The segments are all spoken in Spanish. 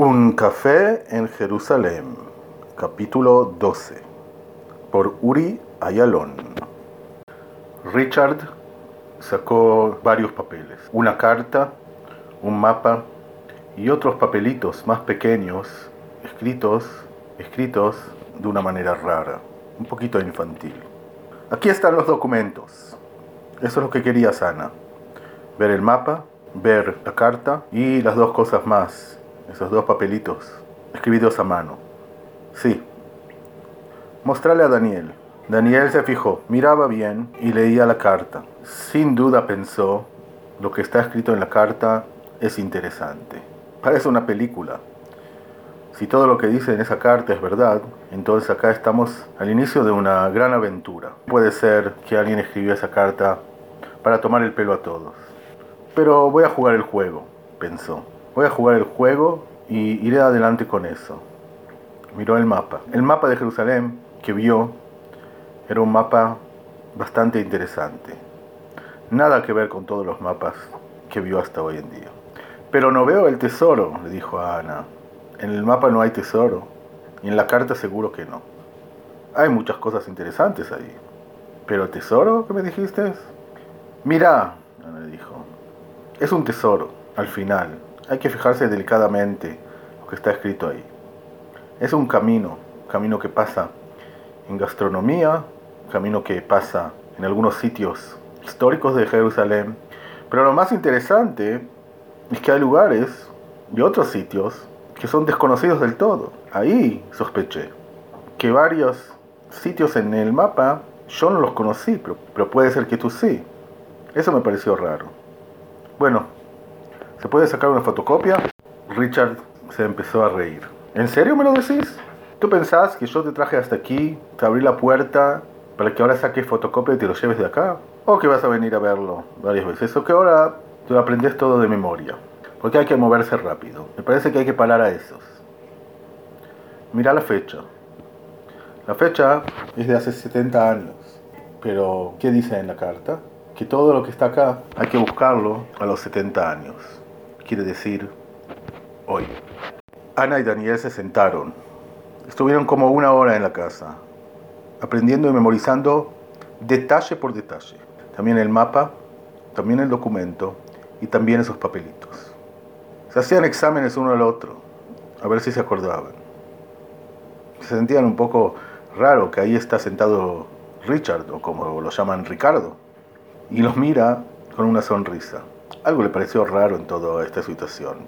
Un café en Jerusalén, capítulo 12, por Uri Ayalon. Richard sacó varios papeles, una carta, un mapa y otros papelitos más pequeños, escritos, escritos de una manera rara, un poquito infantil. Aquí están los documentos. Eso es lo que quería Sana. Ver el mapa, ver la carta y las dos cosas más, esos dos papelitos escribidos a mano. Sí. Mostrarle a Daniel. Daniel se fijó, miraba bien y leía la carta. Sin duda pensó, lo que está escrito en la carta es interesante. Parece una película. Si todo lo que dice en esa carta es verdad, entonces acá estamos al inicio de una gran aventura. Puede ser que alguien escribió esa carta para tomar el pelo a todos. Pero voy a jugar el juego, pensó. Voy a jugar el juego y iré adelante con eso. Miró el mapa. El mapa de Jerusalén que vio era un mapa bastante interesante. Nada que ver con todos los mapas que vio hasta hoy en día. Pero no veo el tesoro, le dijo Ana. En el mapa no hay tesoro. Y en la carta seguro que no. Hay muchas cosas interesantes ahí. Pero el tesoro que me dijiste, mira, Ana le dijo, es un tesoro, al final. Hay que fijarse delicadamente lo que está escrito ahí. Es un camino, camino que pasa en gastronomía, camino que pasa en algunos sitios históricos de Jerusalén. Pero lo más interesante es que hay lugares y otros sitios que son desconocidos del todo. Ahí sospeché que varios sitios en el mapa yo no los conocí, pero, pero puede ser que tú sí. Eso me pareció raro. Bueno, ¿se puede sacar una fotocopia? Richard se empezó a reír. ¿En serio me lo decís? ¿Tú pensás que yo te traje hasta aquí, te abrí la puerta para que ahora saques fotocopia y te lo lleves de acá? ¿O que vas a venir a verlo varias veces? ¿O que ahora te lo aprendes todo de memoria? Porque hay que moverse rápido. Me parece que hay que parar a esos. Mira la fecha. La fecha es de hace 70 años. Pero, ¿qué dice en la carta? que todo lo que está acá hay que buscarlo a los 70 años. Quiere decir, hoy. Ana y Daniel se sentaron. Estuvieron como una hora en la casa, aprendiendo y memorizando detalle por detalle. También el mapa, también el documento y también esos papelitos. Se hacían exámenes uno al otro, a ver si se acordaban. Se sentían un poco raro que ahí está sentado Richard, o como lo llaman Ricardo y los mira con una sonrisa. Algo le pareció raro en toda esta situación.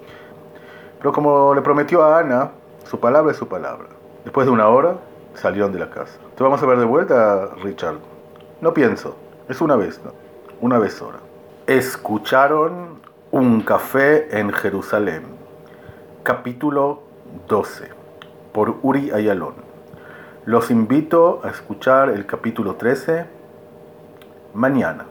Pero como le prometió a Ana, su palabra es su palabra. Después de una hora, salieron de la casa. ¿Te vamos a ver de vuelta, Richard? No pienso. Es una vez, ¿no? Una vez hora. Escucharon Un café en Jerusalén. Capítulo 12. Por Uri Ayalon. Los invito a escuchar el capítulo 13 mañana.